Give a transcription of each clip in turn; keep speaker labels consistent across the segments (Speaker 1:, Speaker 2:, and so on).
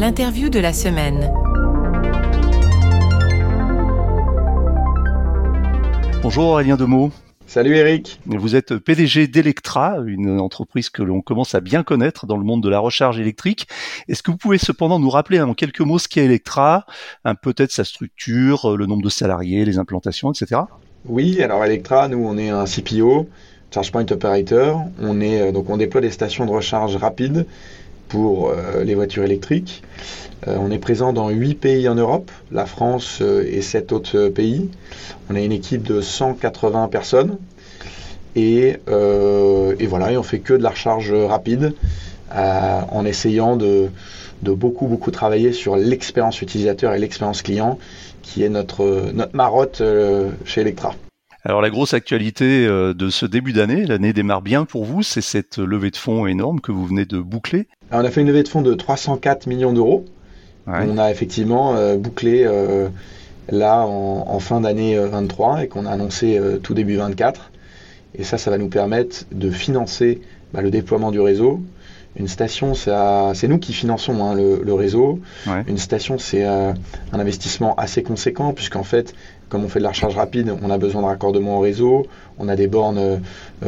Speaker 1: L'interview de la semaine.
Speaker 2: Bonjour Aurélien Demeaux.
Speaker 3: Salut Eric.
Speaker 2: Vous êtes PDG d'Electra, une entreprise que l'on commence à bien connaître dans le monde de la recharge électrique. Est-ce que vous pouvez cependant nous rappeler en quelques mots ce qu'est Electra, peut-être sa structure, le nombre de salariés, les implantations, etc.
Speaker 3: Oui, alors Electra, nous on est un CPO, Charge Point Operator. On est euh, donc on déploie des stations de recharge rapide pour euh, les voitures électriques. Euh, on est présent dans 8 pays en Europe, la France et 7 autres pays. On a une équipe de 180 personnes. Et, voilà, et on fait que de la recharge rapide en essayant de, de, beaucoup, beaucoup travailler sur l'expérience utilisateur et l'expérience client, qui est notre, notre marotte chez Electra.
Speaker 2: Alors la grosse actualité euh, de ce début d'année, l'année démarre bien pour vous, c'est cette levée de fonds énorme que vous venez de boucler.
Speaker 3: on a fait une levée de fonds de 304 millions d'euros. On a effectivement euh, bouclé euh, là en, fin d'année 23 et qu'on a annoncé tout début 24. Et ça, ça va nous permettre de financer bah, le déploiement du réseau. Une station, c'est nous qui finançons hein, le, réseau. Une station, c'est un investissement assez conséquent puisqu'en fait, comme on fait de la recharge rapide, on a besoin de raccordement au réseau. On a des bornes euh,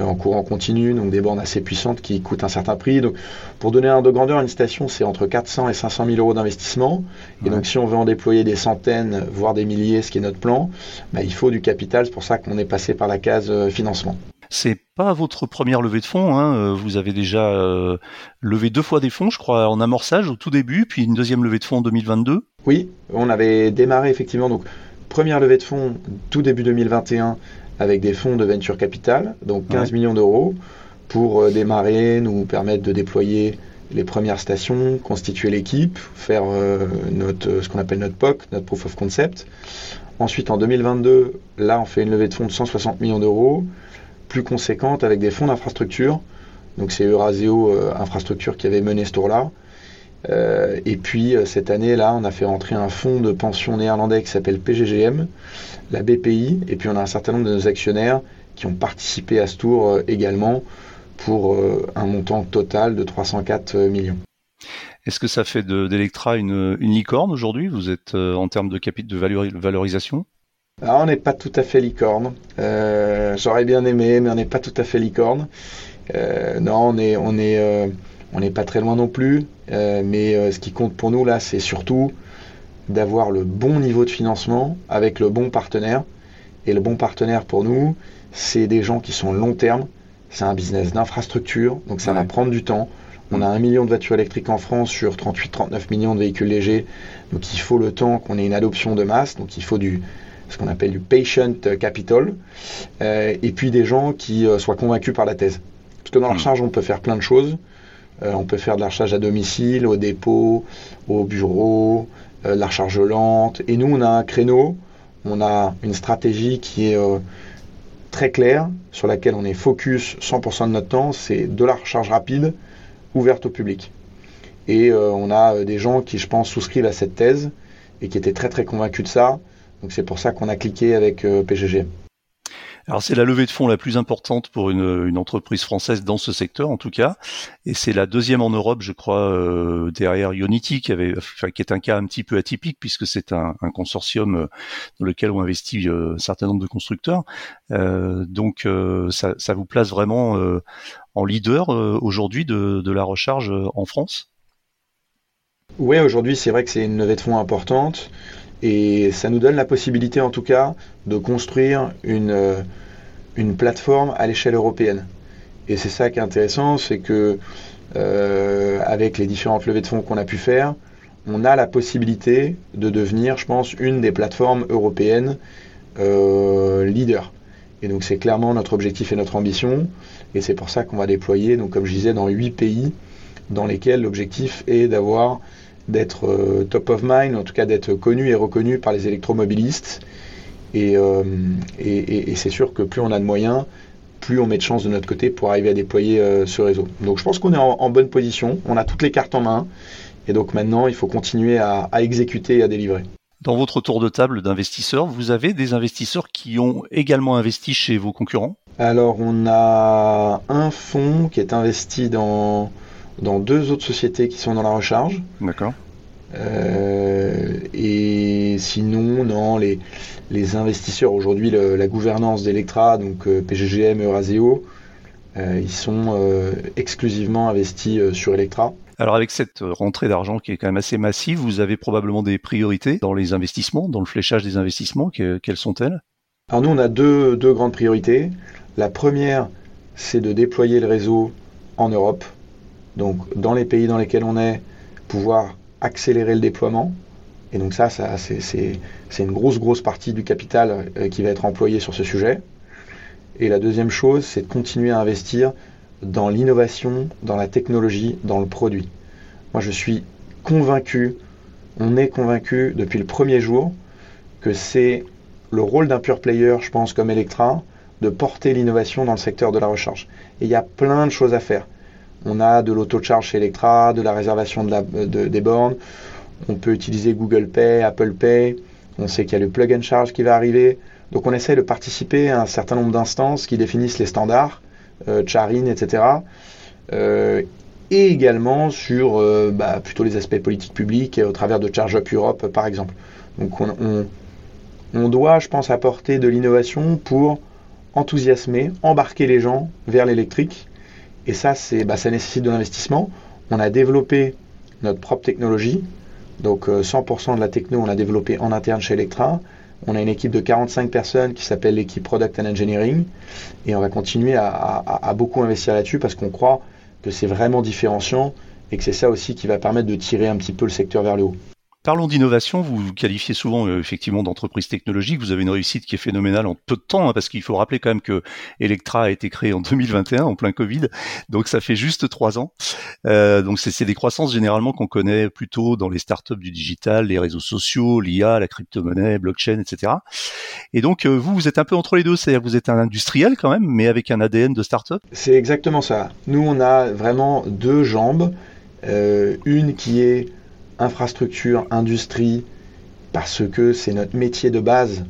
Speaker 3: en courant continu, donc des bornes assez puissantes qui coûtent un certain prix. Donc, pour donner un de grandeur, une station, c'est entre 400 et 500 000 euros d'investissement. Et donc, si on veut en déployer des centaines, voire des milliers, ce qui est notre plan, bah, il faut du capital. C'est pour ça qu'on est passé par la case euh, financement.
Speaker 2: C'est pas votre première levée de fonds. Hein. Euh, vous avez déjà levé deux fois des fonds, je crois, en amorçage au tout début, puis une deuxième levée de fonds en 2022.
Speaker 3: Oui, on avait démarré effectivement. Donc, Première levée de fonds tout début 2021 avec des fonds de venture capital, donc 15 millions d'euros, pour euh, démarrer, nous permettre de déployer les premières stations, constituer l'équipe, faire euh, notre, ce qu'on appelle notre POC, notre Proof of Concept. Ensuite, en 2022, là, on fait une levée de fonds de 160 millions d'euros, plus conséquente avec des fonds d'infrastructure. Donc, c'est Eurasio euh, Infrastructure qui avait mené ce tour-là. Euh, et puis euh, cette année-là, on a fait rentrer un fonds de pension néerlandais qui s'appelle PGGM, la BPI, et puis on a un certain nombre de nos actionnaires qui ont participé à ce tour euh, également pour un montant total de 304 millions.
Speaker 2: Est-ce que ça fait d'Electra une, licorne aujourd'hui? Vous êtes en termes de capital de valorisation?
Speaker 3: Alors, on n'est pas tout à fait licorne. J'aurais bien aimé, mais on n'est pas tout à fait licorne. non, on est, on est on n'est pas très loin non plus, euh, mais euh, ce qui compte pour nous là, c'est surtout d'avoir le bon niveau de financement avec le bon partenaire. Et le bon partenaire pour nous, c'est des gens qui sont long terme. C'est un business d'infrastructure, donc ça va prendre du temps. On a un million de voitures électriques en France sur 38-39 millions de véhicules légers. Donc il faut le temps qu'on ait une adoption de masse. Donc il faut du, ce qu'on appelle du patient capital. Euh, et puis des gens qui soient convaincus par la thèse. Parce que dans la recharge, on peut faire plein de choses. Euh, on peut faire de la recharge à domicile, au dépôt, au bureau, euh, de la recharge lente. Et nous, on a un créneau, on a une stratégie qui est euh, très claire, sur laquelle on est focus 100% de notre temps, c'est de la recharge rapide, ouverte au public. Et on a des gens qui, je pense, souscrivent à cette thèse et qui étaient très très convaincus de ça. Donc c'est pour ça qu'on a cliqué avec PGG.
Speaker 2: Alors c'est la levée de fonds la plus importante pour une, entreprise française dans ce secteur en tout cas, et c'est la deuxième en Europe, je crois, euh, derrière Unity, qui avait, qui est un cas un petit peu atypique puisque c'est un, consortium euh, dans lequel ont investi euh, un certain nombre de constructeurs. donc ça, vous place vraiment en leader aujourd'hui de, de la recharge en France?
Speaker 3: Oui, aujourd'hui c'est vrai que c'est une levée de fonds importante. Et ça nous donne la possibilité, en tout cas, de construire une, euh, une plateforme à l'échelle européenne. Et c'est ça qui est intéressant, c'est que euh, avec les différentes levées de fonds qu'on a pu faire, on a la possibilité de devenir, je pense, une des plateformes européennes euh, leader. Et donc c'est clairement notre objectif et notre ambition. Et c'est pour ça qu'on va déployer, donc comme je disais, dans huit pays dans lesquels l'objectif est d'avoir d'être euh, top of mind, en tout cas d'être connu et reconnu par les électromobilistes. Euh, et, et, c'est sûr que plus on a de moyens, plus on met de chance de notre côté pour arriver à déployer euh, ce réseau. Donc je pense qu'on est en, bonne position, on a toutes les cartes en main, et donc maintenant il faut continuer à, à exécuter et à délivrer.
Speaker 2: Dans votre tour de table d'investisseurs, vous avez des investisseurs qui ont également investi chez vos concurrents?
Speaker 3: Alors on a un fonds qui est investi dans dans deux autres sociétés qui sont dans la recharge.
Speaker 2: D'accord.
Speaker 3: et sinon, non, les, les investisseurs aujourd'hui, la gouvernance d'Electra, donc PGGM, Euraseo, ils sont exclusivement investis sur Electra.
Speaker 2: Alors avec cette rentrée d'argent qui est quand même assez massive, vous avez probablement des priorités dans les investissements, dans le fléchage des investissements. quelles sont-elles?
Speaker 3: Alors nous, on a deux, deux grandes priorités. La première, c'est de déployer le réseau en Europe. Donc dans les pays dans lesquels on est, pouvoir accélérer le déploiement. Et donc ça, c'est une grosse, grosse partie du capital euh, qui va être employé sur ce sujet. Et la deuxième chose, c'est de continuer à investir dans l'innovation, dans la technologie, dans le produit. Moi, je suis convaincu, on est convaincu depuis le premier jour que c'est le rôle d'un pure player, je pense, comme Electra, de porter l'innovation dans le secteur de la recharge. Et il y a plein de choses à faire. On a de l'auto-charge chez Electra, de la réservation des bornes. On peut utiliser Google Pay, Apple Pay. On sait qu'il y a le plug and charge qui va arriver. Donc on essaie de participer à un certain nombre d'instances qui définissent les standards euh, Charin, etc. Euh, et également sur euh, bah, plutôt les aspects politiques publics au travers de Charge Up Europe, par exemple. Donc on, doit, je pense, apporter de l'innovation pour enthousiasmer, embarquer les gens vers l'électrique. Et ça, c'est, bah, ça nécessite de l'investissement. On a développé notre propre technologie. Donc 100% de la techno, on l'a développé en interne chez Electra. On a une équipe de 45 personnes qui s'appelle l'équipe Product and Engineering et on va continuer à, beaucoup investir là-dessus parce qu'on croit que c'est vraiment différenciant et que c'est ça aussi qui va permettre de tirer un petit peu le secteur vers le haut.
Speaker 2: Parlons d'innovation, vous vous qualifiez souvent euh, effectivement d'entreprise technologique, vous avez une réussite qui est phénoménale en peu de temps, hein, parce qu'il faut rappeler quand même que Electra a été créé en 2021, en plein Covid, donc ça fait juste trois ans. Euh, donc c'est des croissances généralement qu'on connaît plutôt dans les startups du digital, les réseaux sociaux, l'IA, la crypto-monnaie, blockchain, etc. Et donc euh, vous, vous êtes un peu entre les deux, c'est-à-dire vous êtes un industriel quand même, mais avec un ADN de startup
Speaker 3: C'est exactement ça. Nous, on a vraiment deux jambes. Euh, une qui est infrastructure, industrie, parce que c'est notre métier de base.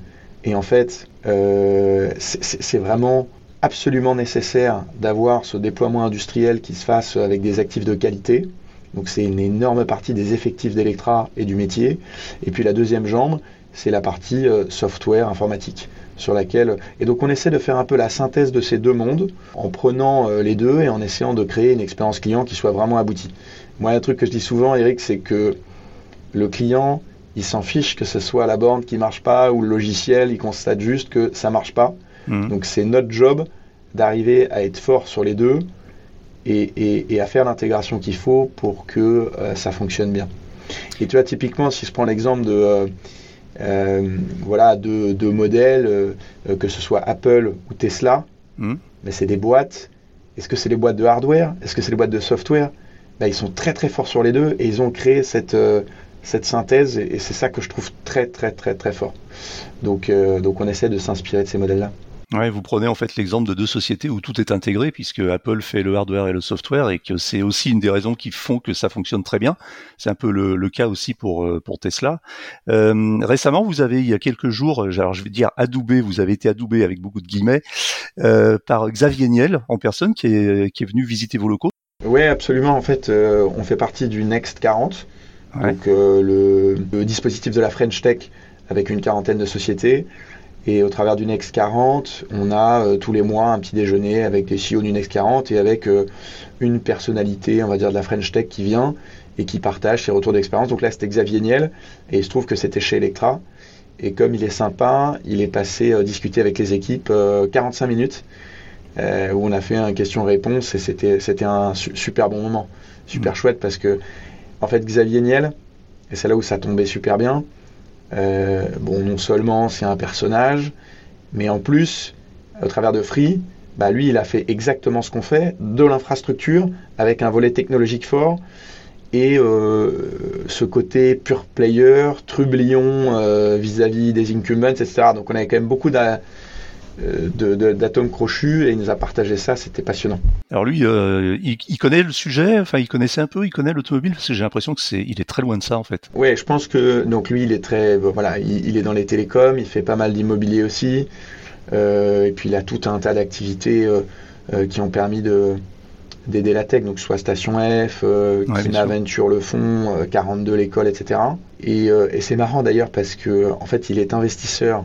Speaker 3: Et en fait, euh, c'est vraiment absolument nécessaire d'avoir ce déploiement industriel qui se fasse avec des actifs de qualité. Donc c'est une énorme partie des effectifs d'Electra et du métier. Et puis la deuxième jambe, c'est la partie euh, software informatique sur laquelle et donc on essaie de faire un peu la synthèse de ces deux mondes en prenant euh, les deux et en essayant de créer une expérience client qui soit vraiment aboutie. Moi, un truc que je dis souvent, Eric, c'est que le client, il s'en fiche que ce soit la borne qui marche pas ou le logiciel, il constate juste que ça marche pas. Mmh. Donc c'est notre job d'arriver à être fort sur les deux et, à faire l'intégration qu'il faut pour que euh, ça fonctionne bien. Et tu vois, typiquement, si je prends l'exemple de, euh, euh, voilà, de, modèles, que ce soit Apple ou Tesla, mmh. mais c'est des boîtes. Est-ce que c'est des boîtes de hardware? Est-ce que c'est des boîtes de software? Ils sont très très forts sur les deux et ils ont créé cette, euh, cette synthèse et, c'est ça que je trouve très très très très fort. Donc, euh, donc on essaie de s'inspirer de ces modèles-là.
Speaker 2: Ouais, vous prenez en fait l'exemple de deux sociétés où tout est intégré puisque Apple fait le hardware et le software et que c'est aussi une des raisons qui font que ça fonctionne très bien. C'est un peu le, cas aussi pour euh, pour Tesla. Récemment, vous avez il y a quelques jours, alors je vais dire adoubé, vous avez été adoubé avec beaucoup de guillemets par Xavier Niel en personne qui est qui est venu visiter vos locaux.
Speaker 3: Oui, absolument. En fait, euh, on fait partie du Next 40, donc euh, le, dispositif de la French Tech avec une quarantaine de sociétés. Et au travers du Next 40, on a euh, tous les mois un petit déjeuner avec les CEO du Next 40 et avec une personnalité, on va dire, de la French Tech qui vient et qui partage ses retours d'expérience. Donc là, c'était Xavier Niel et il se trouve que c'était chez Electra. Et comme il est sympa, il est passé discuter avec les équipes 45 minutes. Euh, où on a fait un question-réponse et c'était, c'était un super bon moment, super mm. chouette parce que, en fait, Xavier Niel, et c'est là où ça tombait super bien, euh, bon, non seulement c'est un personnage, mais en plus, au travers de Free, bah lui, il a fait exactement ce qu'on fait, de l'infrastructure, avec un volet technologique fort, et euh, ce côté pure player, trublion vis-à-vis des incumbents, etc. Donc on avait quand même beaucoup de d'atomes crochus et il nous a partagé ça, c'était passionnant.
Speaker 2: Alors lui, euh, il, connaît le sujet, enfin il connaissait un peu, il connaît l'automobile parce que j'ai l'impression que c'est, il est très loin de ça en fait.
Speaker 3: Oui, je pense que donc lui, il est très, voilà, il, est dans les télécoms, il fait pas mal d'immobilier aussi, euh, et puis il a tout un tas d'activités qui ont permis de d'aider la tech, donc soit Station F, euh, Venture le fond, 42 l'école, etc. Et, et c'est marrant d'ailleurs parce que en fait il est investisseur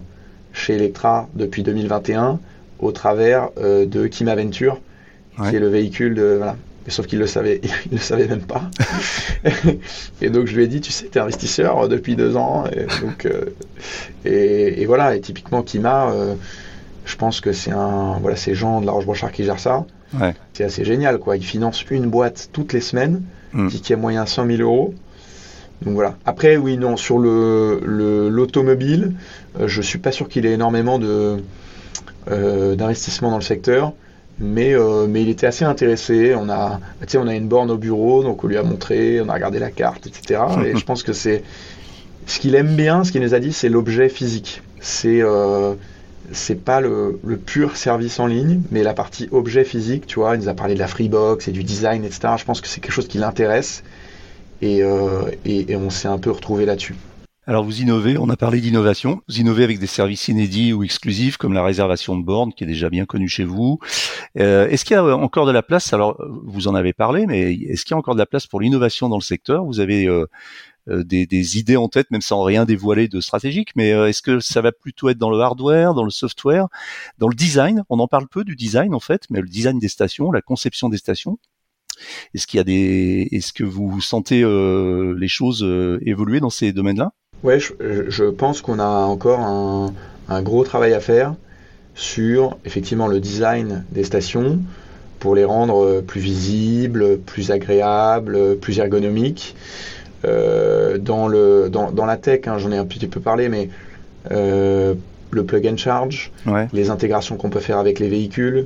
Speaker 3: chez Electra depuis 2021 au travers de Kima Venture, qui est le véhicule de voilà, sauf qu'il le savait, il le savait même pas. et donc je lui ai dit, tu sais, tu es investisseur depuis deux ans. Et, donc, euh, et, voilà, et typiquement Kima, euh, je pense que c'est un, voilà, c'est Jean de la Roche-Brochard qui gère ça. C'est assez génial, quoi. Il finance une boîte toutes les semaines, mm. qui, a moyen 100 000 euros. Donc voilà. Après, oui, non, sur le l'automobile, euh, je suis pas sûr qu'il ait énormément de d'investissement dans le secteur mais, euh, mais il était assez intéressé. On a, on a une borne au bureau, donc on lui a montré, on a regardé la carte, etc. Et je pense que c'est ce qu'il aime bien, ce qu'il nous a dit, c'est l'objet physique. C'est euh, c'est pas le, le, pur service en ligne, mais la partie objet physique, tu vois. Il nous a parlé de la Freebox et du design, etc. Je pense que c'est quelque chose qui l'intéresse. Et, euh, et, et on s'est un peu retrouvé là-dessus.
Speaker 2: Alors vous innovez, on a parlé d'innovation, vous innovez avec des services inédits ou exclusifs comme la réservation de bornes qui est déjà bien connue chez vous. Euh, est-ce qu'il y a encore de la place? Alors vous en avez parlé, mais est-ce qu'il y a encore de la place pour l'innovation dans le secteur? Vous avez euh, euh, des, idées en tête, même sans rien dévoiler de stratégique, mais est-ce que ça va plutôt être dans le hardware, dans le software, dans le design? On en parle peu du design en fait, mais le design des stations, la conception des stations. Est-ce qu'il y a des, est-ce que vous sentez les choses évoluer dans ces domaines-là?
Speaker 3: Ouais, je, pense qu'on a encore un, gros travail à faire sur effectivement le design des stations pour les rendre plus visibles, plus agréables, plus ergonomiques. Euh, dans, le, dans, la tech, hein, j'en ai un petit peu parlé, mais euh, le plug and charge, les intégrations qu'on peut faire avec les véhicules, euh,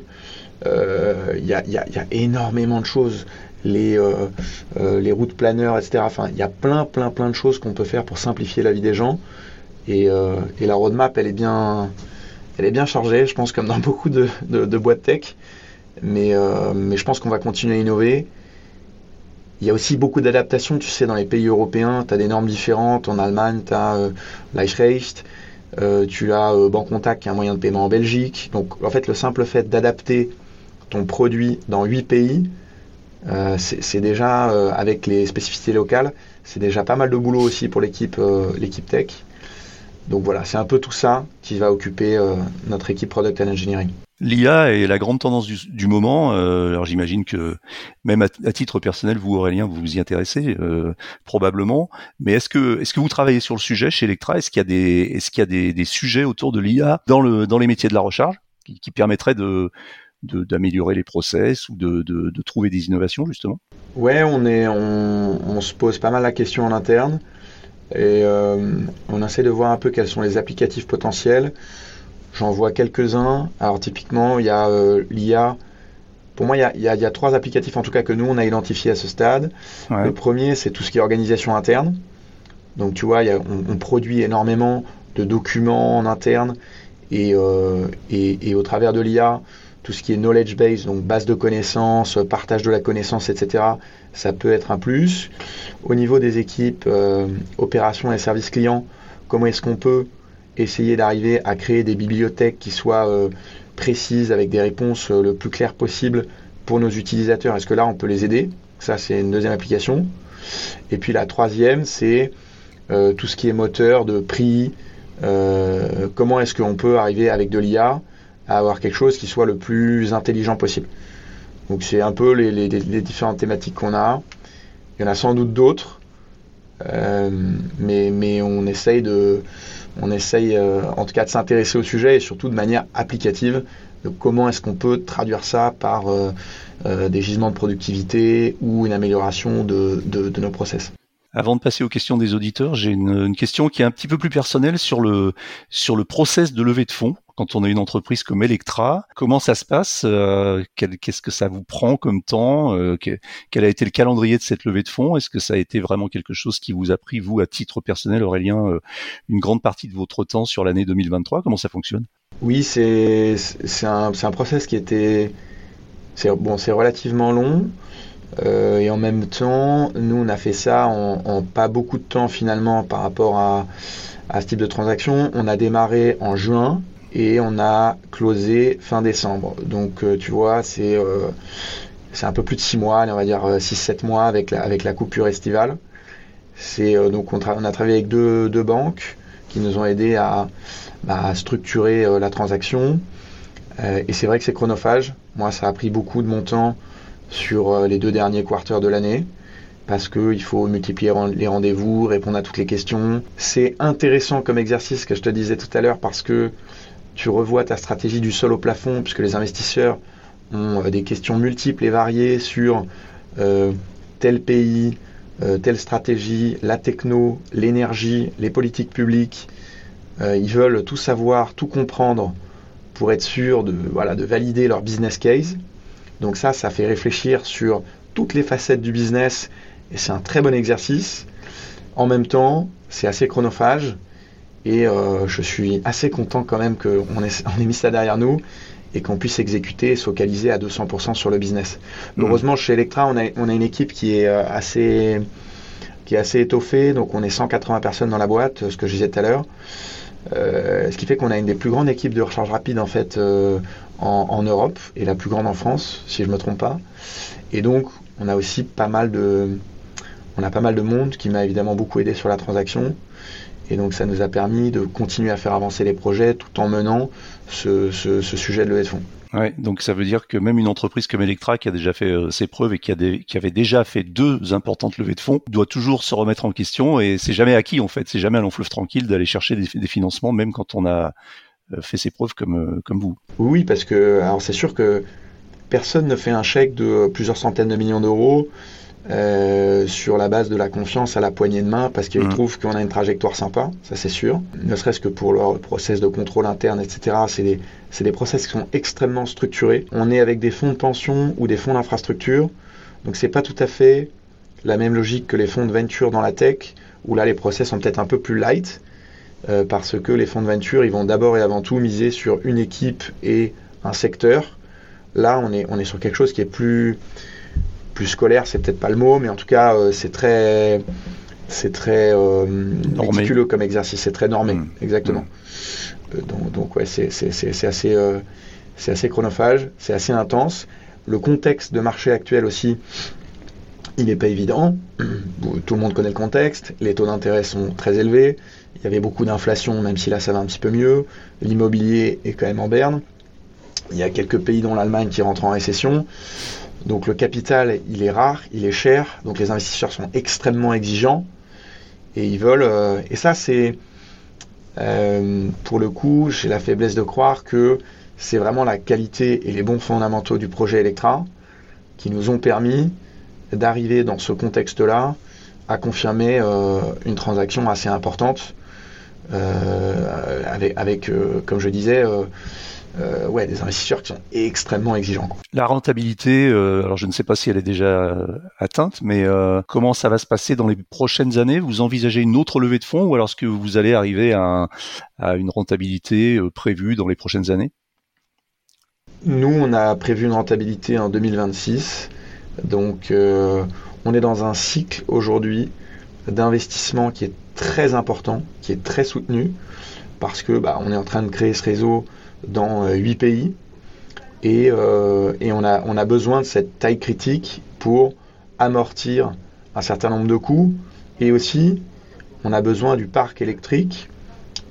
Speaker 3: il y, a, y, a, énormément de choses les, euh, euh, les routes planeurs, etc. Enfin, il y a plein, plein, plein de choses qu'on peut faire pour simplifier la vie des gens. Et, euh, la roadmap, elle est bien, elle est bien chargée, je pense, comme dans beaucoup de, de, boîtes tech. Mais, mais je pense qu'on va continuer à innover. Il y a aussi beaucoup d'adaptations, tu sais, dans les pays européens. Tu as des normes différentes. En Allemagne, tu as euh, tu as euh, Bancontact qui est un moyen de paiement en Belgique. Donc, en fait, le simple fait d'adapter ton produit dans 8 pays, euh, c'est déjà, euh, avec les spécificités locales, c'est déjà pas mal de boulot aussi pour l'équipe euh, tech. Donc voilà, c'est un peu tout ça qui va occuper notre équipe Product and Engineering.
Speaker 2: L'IA est la grande tendance du, moment. alors j'imagine que même à, titre personnel, vous Aurélien, vous vous y intéressez probablement. Mais est-ce que est-ce que vous travaillez sur le sujet chez Electra? Est-ce qu'il y a des est-ce qu'il y a des, sujets autour de l'IA dans le dans les métiers de la recharge qui permettraient de d'améliorer les process ou de, de, trouver des innovations justement
Speaker 3: Ouais, on, est, on, se pose pas mal la question en interne et euh, on essaie de voir un peu quels sont les applicatifs potentiels. J'en vois quelques-uns. Alors typiquement, il y a euh, l'IA. Pour moi, il y, a, il, y a, il y, a, trois applicatifs en tout cas que nous, on a identifiés à ce stade. Le premier, c'est tout ce qui est organisation interne. Donc tu vois, il y a, on, produit énormément de documents en interne et, euh, et, et au travers de l'IA, tout ce qui est knowledge base, donc base de connaissances, partage de la connaissance, etc., ça peut être un plus. Au niveau des équipes euh, opérations et services clients, comment est-ce qu'on peut essayer d'arriver à créer des bibliothèques qui soient euh, précises avec des réponses euh, le plus claires possible pour nos utilisateurs? Est-ce que là, on peut les aider? Ça, c'est une deuxième application. Et puis la troisième, c'est tout ce qui est moteur de prix. comment est-ce qu'on peut arriver avec de l'IA à avoir quelque chose qui soit le plus intelligent possible. Donc c'est un peu les, différentes thématiques qu'on a. Il y en a sans doute d'autres, euh, mais, mais on essaye, de, on essaye euh, en tout cas de s'intéresser au sujet et surtout de manière applicative. De comment est-ce qu'on peut traduire ça par euh, des gisements de productivité ou une amélioration de, de, nos process.
Speaker 2: Avant de passer aux questions des auditeurs, j'ai une, une, question qui est un petit peu plus personnelle sur le sur le process de levée de fonds quand on a une entreprise comme Electra. Comment ça se passe euh, Qu'est-ce que ça vous prend comme temps euh, Quel a été le calendrier de cette levée de fonds? Est-ce que ça a été vraiment quelque chose qui vous a pris, vous, à titre personnel, Aurélien, euh, une grande partie de votre temps sur l'année 2023 Comment ça fonctionne?
Speaker 3: Oui, c'est un, un process qui était... Bon, c'est relativement long. Et en même temps, nous, on a fait ça en, pas beaucoup de temps finalement par rapport à, ce type de transaction. On a démarré en juin et on a closé fin décembre. Donc euh, tu vois, c'est euh, un peu plus de 6 mois, on va dire 6-7 mois avec la, avec la coupure estivale. C'est donc on, on, a travaillé avec deux, deux, banques qui nous ont aidés à, bah, structurer la transaction. et c'est vrai que c'est chronophage. Moi, ça a pris beaucoup de mon temps sur les deux derniers quarters de l'année parce qu'il faut multiplier les rendez-vous, répondre à toutes les questions. C'est intéressant comme exercice que je te disais tout à l'heure parce que tu revois ta stratégie du sol au plafond, puisque les investisseurs ont euh, des questions multiples et variées sur euh, tel pays, euh, telle stratégie, la techno, l'énergie, les politiques publiques. ils veulent tout savoir, tout comprendre pour être sûr de valider leur business case. Donc ça, ça fait réfléchir sur toutes les facettes du business et c'est un très bon exercice. En même temps, c'est assez chronophage et euh, je suis assez content quand même qu'on ait, on ait mis ça derrière nous et qu'on puisse exécuter et se focaliser à 200% sur le business. Mmh. Heureusement, chez Electra, on a, on a, une équipe qui est euh, assez qui est assez étoffée, donc on est 180 personnes dans la boîte, ce que je disais tout à l'heure. Euh, ce qui fait qu'on a une des plus grandes équipes de recharge rapide en fait euh, en, Europe et la plus grande en France, si je ne me trompe pas. Et donc, on a aussi pas mal de monde qui m'a évidemment beaucoup aidé sur la transaction. Et donc ça nous a permis de continuer à faire avancer les projets tout en menant ce, sujet de levée de fonds.
Speaker 2: Ouais, donc ça veut dire que même une entreprise comme Electra qui a déjà fait euh, ses preuves et qui, a qui avait déjà fait deux importantes levées de fonds doit toujours se remettre en question et c'est jamais acquis en fait, c'est jamais un long fleuve tranquille d'aller chercher des, financements même quand on a euh, fait ses preuves comme, euh, comme vous.
Speaker 3: Oui, parce que alors c'est sûr que personne ne fait un chèque de plusieurs centaines de millions d'euros euh, sur la base de la confiance à la poignée de main parce qu'ils mm. trouvent qu'on a une trajectoire sympa, ça c'est sûr. Ne serait-ce que pour leur process de contrôle interne, etc. C'est des, des process qui sont extrêmement structurés. On est avec des fonds de pension ou des fonds d'infrastructure, donc c'est pas tout à fait la même logique que les fonds de venture dans la tech, où là les process sont peut-être un peu plus light, euh, parce que les fonds de venture, ils vont d'abord et avant tout miser sur une équipe et un secteur. Là, on est, on est sur quelque chose qui est plus plus scolaire, c'est peut-être pas le mot, mais en tout cas, euh, c'est très, c'est très euh, méticuleux comme exercice, c'est très normé, mmh. exactement. Mmh. Euh, donc, donc, ouais, c'est assez, c'est assez chronophage, c'est assez intense. Le contexte de marché actuel aussi, il n'est pas évident. Tout le monde connaît le contexte. Les taux d'intérêt sont très élevés. Il y avait beaucoup d'inflation, même si là ça va un petit peu mieux. L'immobilier est quand même en berne. Il y a quelques pays dont l'Allemagne qui rentrent en récession. Donc le capital, il est rare, il est cher, donc les investisseurs sont extrêmement exigeants et ils veulent. Euh, et ça, c'est euh, pour le coup, j'ai la faiblesse de croire que c'est vraiment la qualité et les bons fondamentaux du projet Electra qui nous ont permis d'arriver dans ce contexte-là à confirmer euh, une transaction assez importante avec, avec comme je disais, euh, ouais, des investisseurs qui sont extrêmement exigeants.
Speaker 2: La rentabilité, euh, alors je ne sais pas si elle est déjà euh, atteinte, mais comment ça va se passer dans les prochaines années? Vous envisagez une autre levée de fonds ou alors est-ce que vous allez arriver à, à une rentabilité prévue dans les prochaines années?
Speaker 3: Nous, on a prévu une rentabilité en 2026. Donc, on est dans un cycle aujourd'hui d'investissement qui est très important, qui est très soutenu, parce que bah, on est en train de créer ce réseau dans euh, huit pays. Et, euh, on, a, besoin de cette taille critique pour amortir un certain nombre de coûts. Et aussi, on a besoin du parc électrique.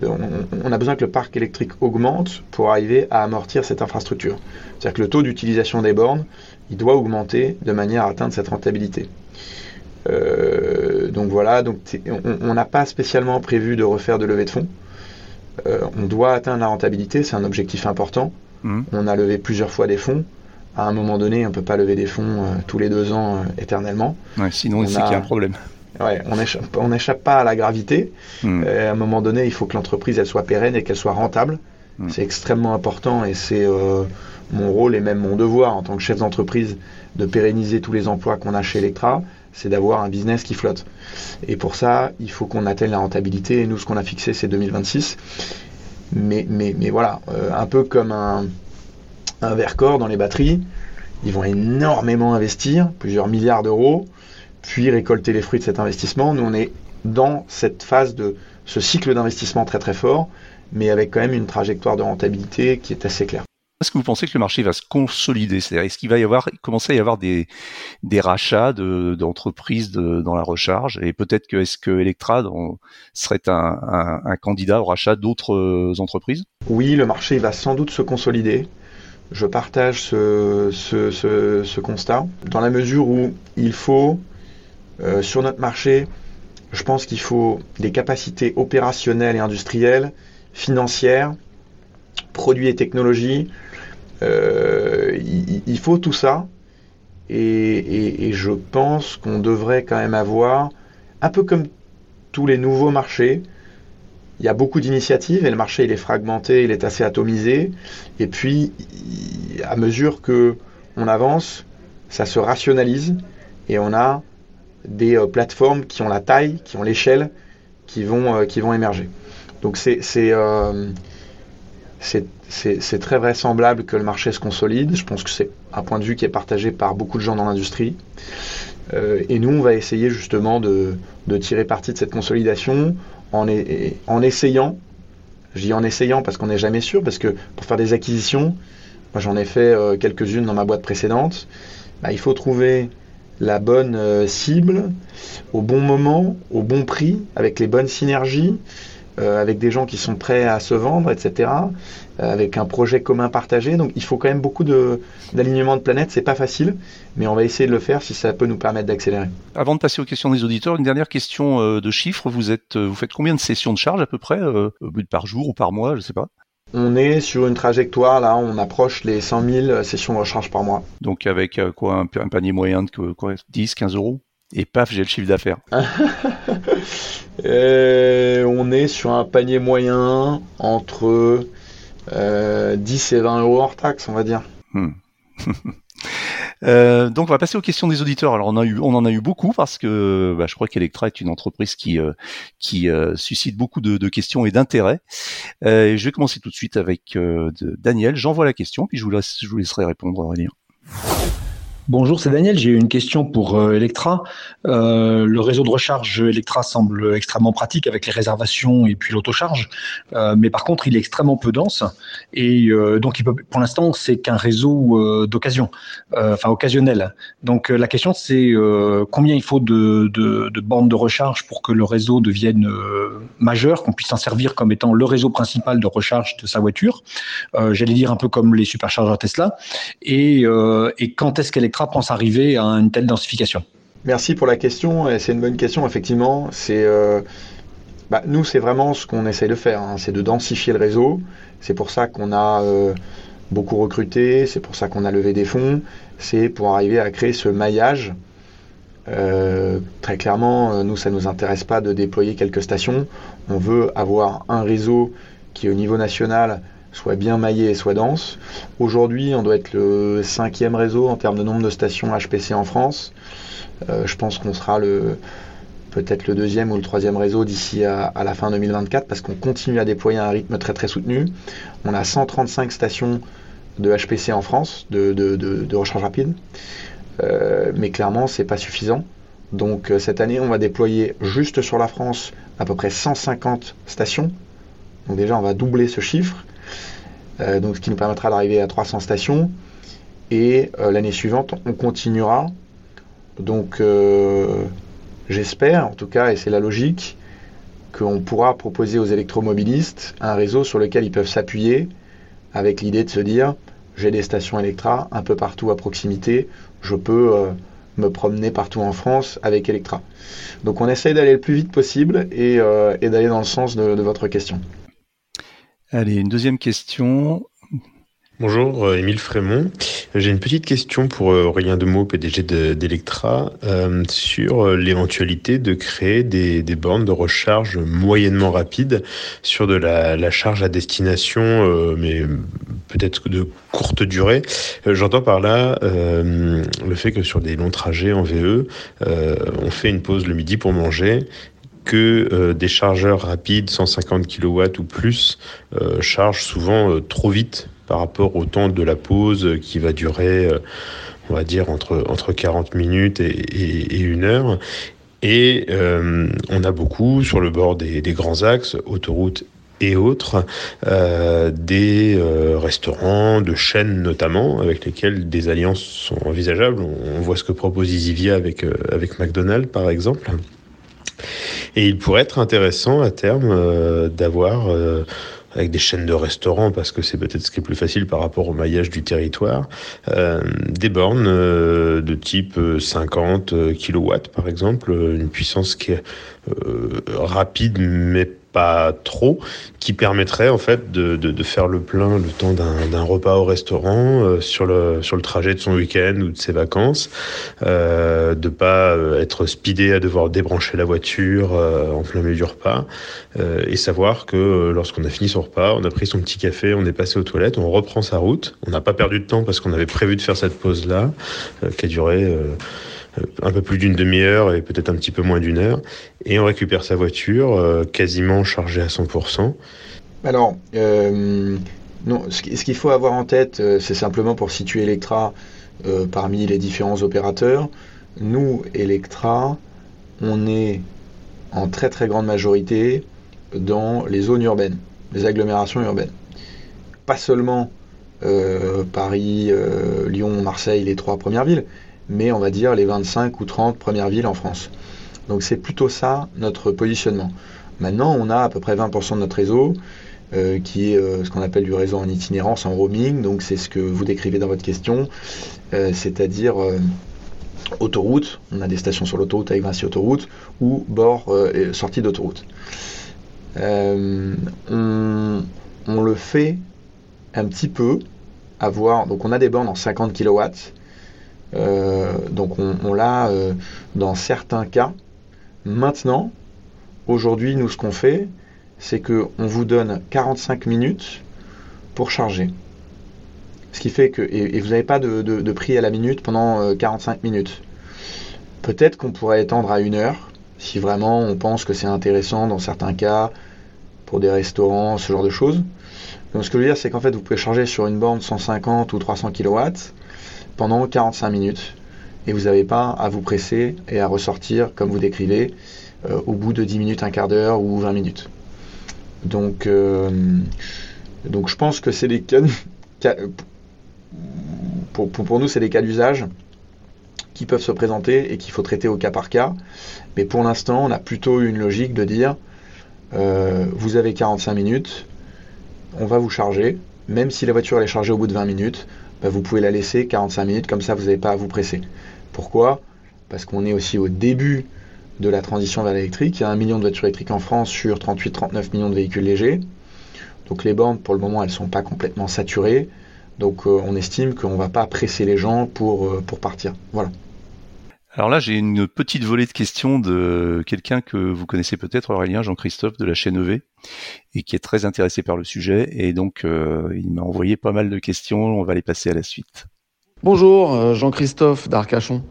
Speaker 3: On, a besoin que le parc électrique augmente pour arriver à amortir cette infrastructure. C'est-à-dire que le taux d'utilisation des bornes, il doit augmenter de manière à atteindre cette rentabilité. Euh, donc voilà, donc on n'a pas spécialement prévu de refaire de levée de fonds. Euh, on doit atteindre la rentabilité, c'est un objectif important. Mmh. On a levé plusieurs fois des fonds. À un moment donné, on ne peut pas lever des fonds euh, tous les deux ans euh, éternellement.
Speaker 2: sinon, c'est qu'il y a un problème.
Speaker 3: on n'échappe pas à la gravité. Mmh. à un moment donné, il faut que l'entreprise elle soit pérenne et qu'elle soit rentable. Mmh. C'est extrêmement important et c'est mon rôle et même mon devoir en tant que chef d'entreprise de pérenniser tous les emplois qu'on a chez Electra, c'est d'avoir un business qui flotte. Et pour ça, il faut qu'on atteigne la rentabilité. Et nous, ce qu'on a fixé, c'est 2026. Mais, mais, mais voilà, euh, un peu comme un, un Vercor dans les batteries, ils vont énormément investir, plusieurs milliards d'euros, puis récolter les fruits de cet investissement. Nous, on est dans cette phase de ce cycle d'investissement très très fort, mais avec quand même une trajectoire de rentabilité qui est assez claire.
Speaker 2: Est-ce que vous pensez que le marché va se consolider? Est-ce qu'il va y avoir, commencer à y avoir des, des rachats d'entreprises de, dans la recharge? Et peut-être que est-ce que Electra serait un, candidat au rachat d'autres entreprises?
Speaker 3: Oui, le marché va sans doute se consolider. Je partage ce constat. Dans la mesure où il faut, euh, sur notre marché, je pense qu'il faut des capacités opérationnelles et industrielles, financières, produits et technologies. Euh, il, faut tout ça. Et, je pense qu'on devrait quand même avoir, un peu comme tous les nouveaux marchés, il y a beaucoup d'initiatives et le marché il est fragmenté, il est assez atomisé. Et puis, à mesure que on avance, ça se rationalise et on a des euh, plateformes qui ont la taille, qui ont l'échelle, qui vont, euh, qui vont émerger. Donc euh, c'est c'est très vraisemblable que le marché se consolide. Je pense que c'est un point de vue qui est partagé par beaucoup de gens dans l'industrie. et nous, on va essayer justement de, tirer parti de cette consolidation en, essayant. Je dis en essayant parce qu'on n'est jamais sûr, parce que pour faire des acquisitions, moi j'en ai fait quelques-unes dans ma boîte précédente, bah, il faut trouver la bonne euh, cible, au bon moment, au bon prix, avec les bonnes synergies, euh, avec des gens qui sont prêts à se vendre, etc., euh, avec un projet commun partagé. Donc il faut quand même beaucoup d'alignement de, planètes, c'est pas facile, mais on va essayer de le faire si ça peut nous permettre d'accélérer.
Speaker 2: Avant de passer aux questions des auditeurs, une dernière question de chiffres. Vous êtes, vous faites combien de sessions de charge à peu près, par jour ou par mois, je sais pas?
Speaker 3: On est sur une trajectoire, là, on approche les 100 000 sessions de recharge par mois.
Speaker 2: Donc avec euh, quoi un, panier moyen de quoi, 10, 15 euros? Et paf, j'ai le chiffre d'affaires.
Speaker 3: Euh, on est sur un panier moyen entre 10 euh, et 20 euros hors taxe, on va dire. Hmm.
Speaker 2: Euh, donc on va passer aux questions des auditeurs. Alors on, a eu, on en a eu beaucoup parce que bah, je crois qu'Electra est une entreprise qui, euh, qui suscite beaucoup de, de questions et d'intérêt. je vais commencer tout de suite avec Daniel. J'envoie la question puis je vous, laisse, je vous laisserai répondre Aurélien.
Speaker 1: Bonjour, c'est Daniel. J'ai une question pour euh, Electra. Euh, le réseau de recharge Electra semble extrêmement pratique avec les réservations et puis l'autocharge, euh, mais par contre, il est extrêmement peu dense et donc il peut, pour l'instant, c'est qu'un réseau d'occasion, enfin occasionnel. Donc la question, c'est combien il faut de, de, de, bornes de recharge pour que le réseau devienne majeur, qu'on puisse s'en servir comme étant le réseau principal de recharge de sa voiture. J'allais dire un peu comme les superchargeurs Tesla. Et quand est-ce qu'Electra pense arriver à une telle densification
Speaker 3: Merci pour la question. C'est une bonne question, effectivement. C'est euh, bah, nous, c'est vraiment ce qu'on essaye de faire. Hein. C'est de densifier le réseau. C'est pour ça qu'on a euh, beaucoup recruté. C'est pour ça qu'on a levé des fonds. C'est pour arriver à créer ce maillage. Euh, très clairement, nous, ça ne nous intéresse pas de déployer quelques stations. On veut avoir un réseau qui, au niveau national, soit bien maillé et soit dense. Aujourd'hui, on doit être le cinquième réseau en termes de nombre de stations HPC en France. Euh, je pense qu'on sera peut-être le deuxième ou le troisième réseau d'ici à, la fin 2024 parce qu'on continue à déployer un rythme très très soutenu. On a 135 stations de HPC en France, de, recharge rapide. Euh, mais clairement, c'est pas suffisant. Donc euh, cette année, on va déployer juste sur la France à peu près 150 stations. Donc déjà, on va doubler ce chiffre. Euh, donc ce qui nous permettra d'arriver à 300 stations. Et euh, l'année suivante, on continuera. Donc euh, j'espère, en tout cas, et c'est la logique, qu'on pourra proposer aux électromobilistes un réseau sur lequel ils peuvent s'appuyer avec l'idée de se dire j'ai des stations Electra un peu partout à proximité, je peux me promener partout en France avec Electra. Donc on essaye d'aller le plus vite possible et, d'aller dans le sens de votre question.
Speaker 2: Allez, une deuxième question.
Speaker 4: Bonjour, euh, Émile Frémont. J'ai une petite question pour euh, Aurélien Demeaux, PDG d'Electra, euh, sur l'éventualité de créer des, bornes de recharge moyennement rapides sur de la, charge à destination, mais peut-être de courte durée. J'entends par là le fait que sur des longs trajets en VE, on fait une pause le midi pour manger que euh, des chargeurs rapides 150 kW ou plus euh, chargent souvent euh, trop vite par rapport au temps de la pause qui va durer, on va dire, entre, entre 40 minutes et, une heure. Et on a beaucoup sur le bord des, grands axes, autoroutes et autres, des restaurants, de chaînes notamment, avec lesquels des alliances sont envisageables. On, voit ce que propose EasyVia avec, avec McDonald's par exemple. Et il pourrait être intéressant à terme d'avoir avec des chaînes de restaurants, parce que c'est peut-être ce qui est plus facile par rapport au maillage du territoire, euh, des bornes euh, de type 50 euh, kW par exemple, une puissance qui est rapide mais pas trop, qui permettrait en fait de, de, faire le plein le temps d'un repas au restaurant, euh, sur, le, sur le trajet de son week-end ou de ses vacances, euh, de pas euh, être speedé à devoir débrancher la voiture euh, en plein milieu du repas, et savoir que lorsqu'on a fini son repas, on a pris son petit café, on est passé aux toilettes, on reprend sa route, on n'a pas perdu de temps parce qu'on avait prévu de faire cette pause-là, qui a duré euh, un peu plus d'une demi-heure et peut-être un petit peu moins d'une heure, et on récupère sa voiture euh, quasiment chargée à 100%.
Speaker 3: Alors, euh, ce qu'il faut avoir en tête, c'est simplement pour situer Electra parmi les différents opérateurs. Nous, Electra, on est en très très grande majorité dans les zones urbaines, les agglomérations urbaines. Pas seulement Paris, Lyon, Marseille, les trois premières villes, mais on va dire les 25 ou 30 premières villes en France. Donc c'est plutôt ça notre positionnement. Maintenant, on a à peu près 20% de notre réseau euh, qui est euh, ce qu'on appelle du réseau en itinérance, en roaming. Donc c'est ce que vous décrivez dans votre question, euh, c'est-à-dire autoroute. On a des stations sur l'autoroute avec Vinci Autoroute ou bord sortie d'autoroute. On, on, le fait un petit peu avoir. Donc on a des bornes en 50 kW donc on, l'a euh, dans certains cas. Maintenant, aujourd'hui, nous, ce qu'on fait, c'est qu'on vous donne 45 minutes pour charger. Ce qui fait que, et, vous n'avez pas de, prix à la minute pendant 45 euh, minutes. Peut-être qu'on pourrait étendre à une heure, si vraiment on pense que c'est intéressant dans certains cas, pour des restaurants, ce genre de choses. Donc ce que je veux dire, c'est qu'en fait, vous pouvez charger sur une borne 150 ou 300 kW pendant 45 minutes et vous n'avez pas à vous presser et à ressortir, comme vous décrivez, euh, au bout de 10 minutes, un quart d'heure ou 20 minutes. Donc, euh, donc je pense que c'est des cas, pour, pour, nous, c'est des cas d'usage qui peuvent se présenter et qu'il faut traiter au cas par cas. Mais pour l'instant, on a plutôt une logique de dire, euh, vous avez 45 minutes, on va vous charger, même si la voiture est chargée au bout de 20 minutes, bah, vous pouvez la laisser 45 minutes, comme ça vous n'avez pas à vous presser. Pourquoi? Parce qu'on est aussi au début de la transition vers l'électrique. Il y a un million de voitures électriques en France sur 38-39 millions de véhicules légers. Donc les bornes, pour le moment, elles ne sont pas complètement saturées. Donc euh, on estime qu'on ne va pas presser les gens pour, euh, pour partir. Voilà.
Speaker 2: Alors là, j'ai une petite volée de questions de quelqu'un que vous connaissez peut-être, Aurélien Jean-Christophe de la chaîne EV, et qui est très intéressé par le sujet. Et donc, euh, il m'a envoyé pas mal de questions. On va les passer à la suite.
Speaker 5: Bonjour, euh, Jean-Christophe d'Arcachon.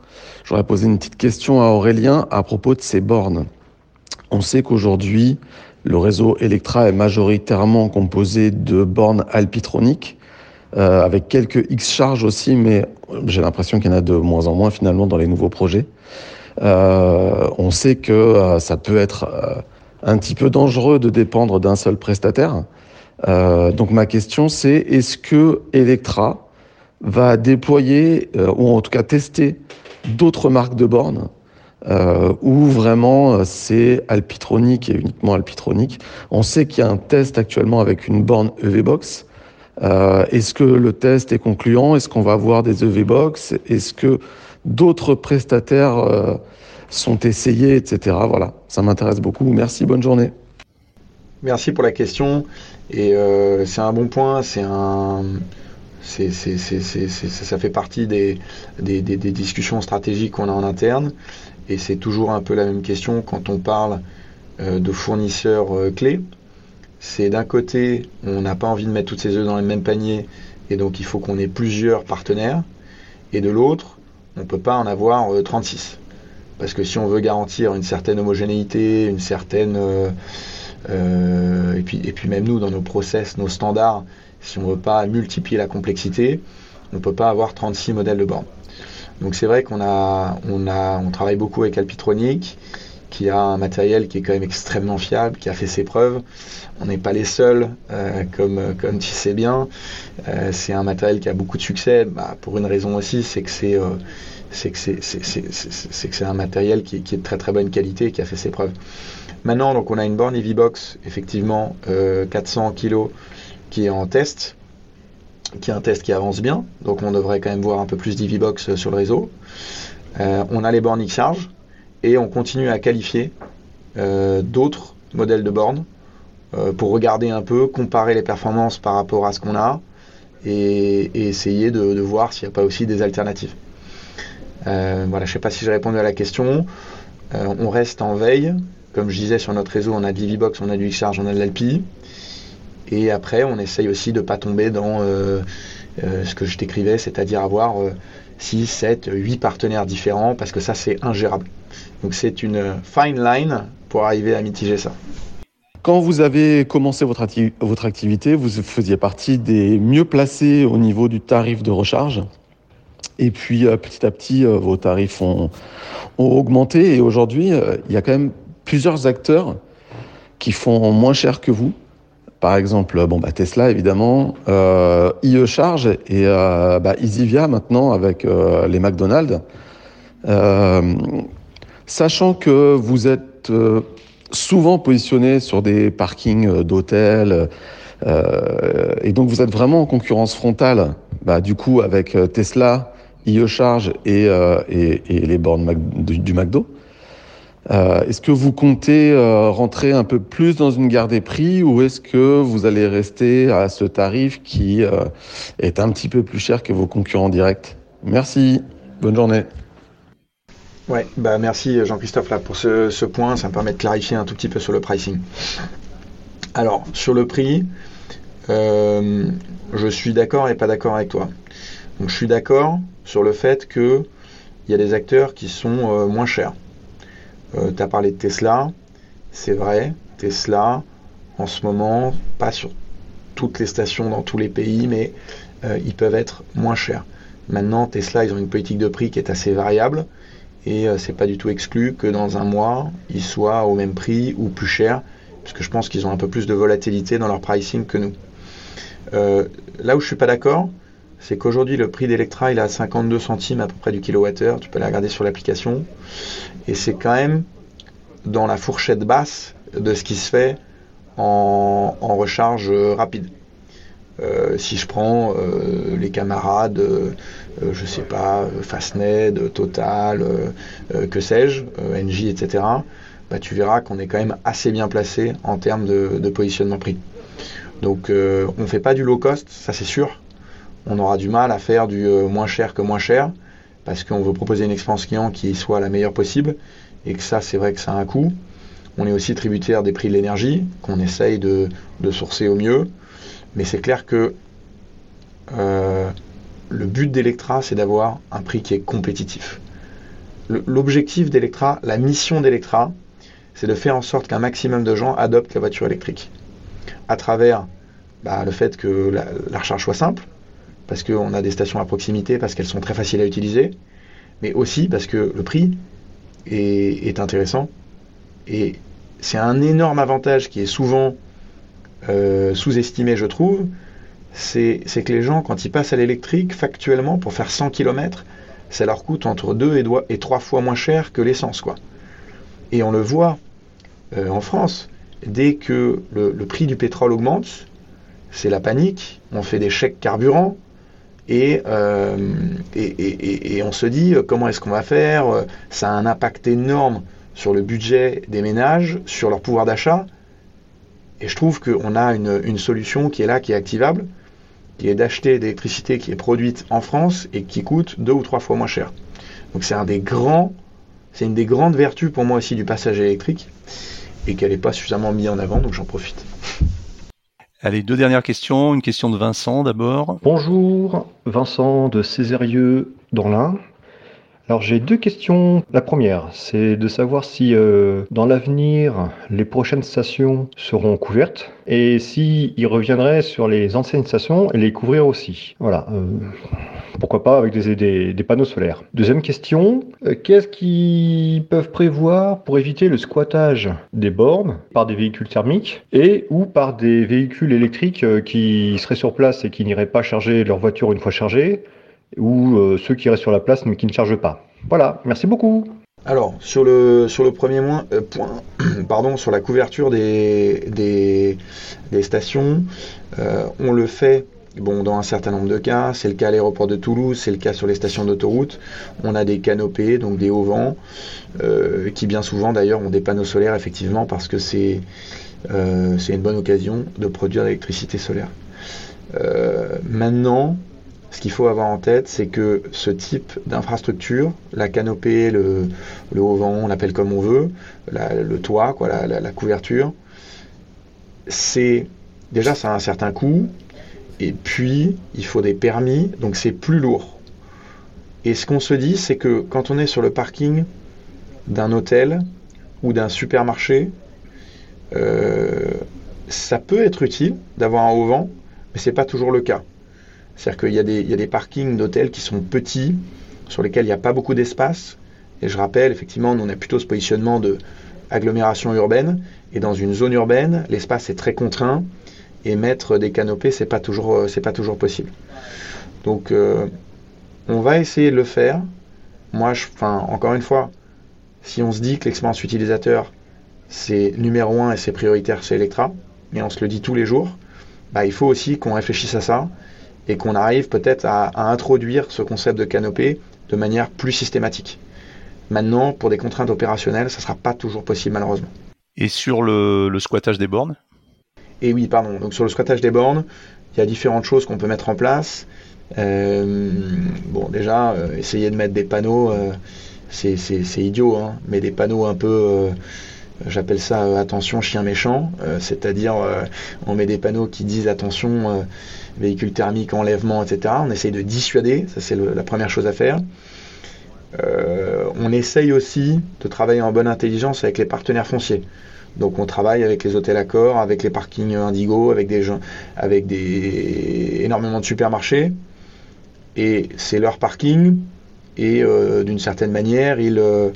Speaker 5: J'aurais posé une petite question à Aurélien à propos de ces bornes. On sait qu'aujourd'hui, le réseau Electra est majoritairement composé de bornes alpitroniques euh, avec quelques X-Charge aussi, mais j'ai l'impression qu'il y en a de moins en moins finalement dans les nouveaux projets. On sait que ça peut être un petit peu dangereux de dépendre d'un seul prestataire. donc ma question c'est est-ce que Electra va déployer ou en tout cas tester d'autres marques de bornes euh, où vraiment c'est Alpitronic et uniquement Alpitronic? On sait qu'il y a un test actuellement avec une borne EVBox euh, est-ce que le test est concluant? Est-ce qu'on va avoir des EV-Box Est-ce que d'autres prestataires euh, sont essayés, etc. Voilà, ça m'intéresse beaucoup. Merci, bonne journée.
Speaker 3: Merci pour la question. Et euh, c'est un bon point. C'est un, c'est, ça fait partie des, des, des discussions stratégiques qu'on a en interne. Et c'est toujours un peu la même question quand on parle de fournisseurs clés c'est d'un côté, on n'a pas envie de mettre toutes ses œufs dans le même panier, et donc il faut qu'on ait plusieurs partenaires, et de l'autre, on ne peut pas en avoir 36. Parce que si on veut garantir une certaine homogénéité, une certaine... Euh, euh, et, puis, et puis même nous, dans nos process, nos standards, si on ne veut pas multiplier la complexité, on ne peut pas avoir 36 modèles de bornes. Donc c'est vrai qu'on a, on a, on travaille beaucoup avec Alpitronic. qui a un matériel qui est quand même extrêmement fiable, qui a fait ses preuves. On n'est pas les seuls, euh, comme, comme tu sais bien. C'est un matériel qui a beaucoup de succès, bah, pour une raison aussi, c'est que c'est c'est que c'est un matériel qui, est de très très bonne qualité, qui a fait ses preuves. Maintenant, donc on a une borne EVBox, effectivement, 400 kg, qui est en test, qui est un test qui avance bien. Donc on devrait quand même voir un peu plus d'EVBox sur le réseau. on a les bornes X-Charge et on continue à qualifier euh, d'autres modèles de bornes euh, pour regarder un peu, comparer les performances par rapport à ce qu'on a et, essayer de, voir s'il n'y a pas aussi des alternatives. Euh, voilà, je ne sais pas si j'ai répondu à la question. on reste en veille. Comme je disais, sur notre réseau, on a de l'EVBox, on a du X-Charge, on a de l'Alpi. Et après, on essaye aussi de ne pas tomber dans ce que je décrivais, c'est-à-dire avoir 6, 7, 8 partenaires différents, parce que ça, c'est ingérable. Donc c'est une fine line pour arriver à mitiger ça.
Speaker 5: Quand vous avez commencé votre activité, vous faisiez partie des mieux placés au niveau du tarif de recharge? Et puis euh, petit à petit, euh, vos tarifs ont, augmenté. Et aujourd'hui, euh, il y a quand même plusieurs acteurs qui font moins cher que vous. Par exemple, bon, bah, Tesla, évidemment, IE Charge et bah, EasyVia maintenant avec les McDonald's. Sachant que vous êtes euh, souvent positionné sur des parkings euh, d'hôtels, euh, et donc vous êtes vraiment en concurrence frontale, bah, du coup, avec Tesla, IE Charge et, les bornes du, McDo. est-ce que vous comptez rentrer un peu plus dans une guerre des prix ou est-ce que vous allez rester à ce tarif qui est un petit peu plus cher que vos concurrents directs? Merci, bonne journée.
Speaker 3: Ouais, bah merci Jean-Christophe là pour ce, point, ça me permet de clarifier un tout petit peu sur le pricing. Alors sur le prix, euh, je suis d'accord et pas d'accord avec toi. Donc je suis d'accord sur le fait que il y a des acteurs qui sont euh, moins chers. Euh, tu as parlé de Tesla, c'est vrai, Tesla en ce moment, pas sur toutes les stations dans tous les pays, mais ils peuvent être moins chers. Maintenant, Tesla, ils ont une politique de prix qui est assez variable et euh, c'est pas du tout exclu que dans un mois, ils soient au même prix ou plus cher, parce que je pense qu'ils ont un peu plus de volatilité dans leur pricing que nous. Euh, là où je suis pas d'accord, c'est qu'aujourd'hui le prix d'Electra il est à 52 centimes à peu près du kilowattheure, tu peux la regarder sur l'application, et c'est quand même dans la fourchette basse de ce qui se fait en recharge rapide. Euh, si je prends euh, les camarades, euh, je sais pas, Fastned, Total, que sais-je, NJ, etc., bah, tu verras qu'on est quand même assez bien placé en termes de, positionnement prix. Donc on ne fait pas du low cost, ça c'est sûr. On aura du mal à faire du moins cher que moins cher, parce qu'on veut proposer une expérience client qui soit la meilleure possible, et que ça c'est vrai que ça a un coût. On est aussi tributaire des prix de l'énergie, qu'on essaye de, de sourcer au mieux. Mais c'est clair que euh, le but d'Electra, c'est d'avoir un prix qui est compétitif. L'objectif d'Electra, la mission d'Electra, c'est de faire en sorte qu'un maximum de gens adoptent la voiture électrique. À travers bah, le fait que la, recharge soit simple, parce qu'on a des stations à proximité, parce qu'elles sont très faciles à utiliser, mais aussi parce que le prix est intéressant. Et c'est un énorme avantage qui est souvent euh, sous-estimé, je trouve, c'est que les gens, quand ils passent à l'électrique, factuellement, pour faire 100 km, ça leur coûte entre 2 et, et 3 fois moins cher que l'essence. Et on le voit euh, en France, dès que le, prix du pétrole augmente, c'est la panique, on fait des chèques carburant, et, euh, et, on se dit comment est-ce qu'on va faire Ça a un impact énorme sur le budget des ménages, sur leur pouvoir d'achat. Et je trouve qu'on a une, solution qui est là, qui est activable, qui est d'acheter de l'électricité qui est produite en France et qui coûte deux ou trois fois moins cher. Donc c'est c'est une des grandes vertus pour moi aussi du passage électrique et qu'elle n'est pas suffisamment mise en avant, donc j'en profite.
Speaker 2: Allez, deux dernières questions. Une question de Vincent d'abord.
Speaker 6: Bonjour, Vincent de Césarieux dans l'Ain. Alors j'ai deux questions. La première, c'est de savoir si euh, dans l'avenir les prochaines stations seront couvertes et si reviendraient sur les anciennes stations et les couvrir aussi. Voilà. Euh, pourquoi pas avec des, des, panneaux solaires. Deuxième question, euh, qu'est-ce qu'ils peuvent prévoir pour éviter le squattage des bornes par des véhicules thermiques et ou par des véhicules électriques qui seraient sur place et qui n'iraient pas charger leur voiture une fois chargée ou euh, ceux qui restent sur la place mais qui ne chargent pas Voilà, merci beaucoup.
Speaker 3: Alors, sur le, sur le premier point, pardon, sur la couverture des, des, stations, on le fait Bon, dans un certain nombre de cas, c'est le cas à l'aéroport de Toulouse, c'est le cas sur les stations d'autoroute. On a des canopées, donc des hauts vents, euh, qui bien souvent d'ailleurs ont des panneaux solaires effectivement parce que c'est euh, une bonne occasion de produire de l'électricité solaire. Euh, maintenant, ce qu'il faut avoir en tête, c'est que ce type d'infrastructure, la canopée, le, haut vent, on l'appelle comme on veut, le toit, la, couverture, c'est déjà ça a un certain coût, et puis, il faut des permis, donc c'est plus lourd. Et ce qu'on se dit, c'est que quand on est sur le parking d'un hôtel ou d'un supermarché, euh, ça peut être utile d'avoir un haut vent, mais ce n'est pas toujours le cas. C'est-à-dire qu'il y, a des parkings d'hôtels qui sont petits, sur lesquels il n'y a pas beaucoup d'espace. Et je rappelle, effectivement, nous, on a plutôt ce positionnement de agglomération urbaine. Et dans une zone urbaine, l'espace est très contraint et mettre des canopées, c'est pas toujours, euh, c'est pas toujours possible. Donc, euh, on va essayer de le faire. Moi, je, enfin, encore une fois, si on se dit que l'expérience utilisateur, c'est numéro un et c'est prioritaire chez Electra, et on se le dit tous les jours, bah, il faut aussi qu'on réfléchisse à ça et qu'on arrive peut-être à, introduire ce concept de canopée de manière plus systématique. Maintenant, pour des contraintes opérationnelles, ça ne sera pas toujours possible malheureusement.
Speaker 2: Et sur le, le squattage des bornes?
Speaker 3: Et oui, pardon. Donc sur le squattage des bornes, il y a différentes choses qu'on peut mettre en place. Euh, bon, déjà, euh, essayer de mettre des panneaux, euh, c'est idiot, hein, mais des panneaux un peu, j'appelle ça attention chien méchant, c'est-à-dire on met des panneaux qui disent attention véhicule thermique, enlèvement, etc. On essaye de dissuader, ça c'est la première chose à faire. on essaye aussi de travailler en bonne intelligence avec les partenaires fonciers. Donc on travaille avec les hôtels Accor, avec les parkings Indigo, avec des gens, avec des énormément de supermarchés. Et c'est leur parking. Et euh, d'une certaine manière, ils, euh,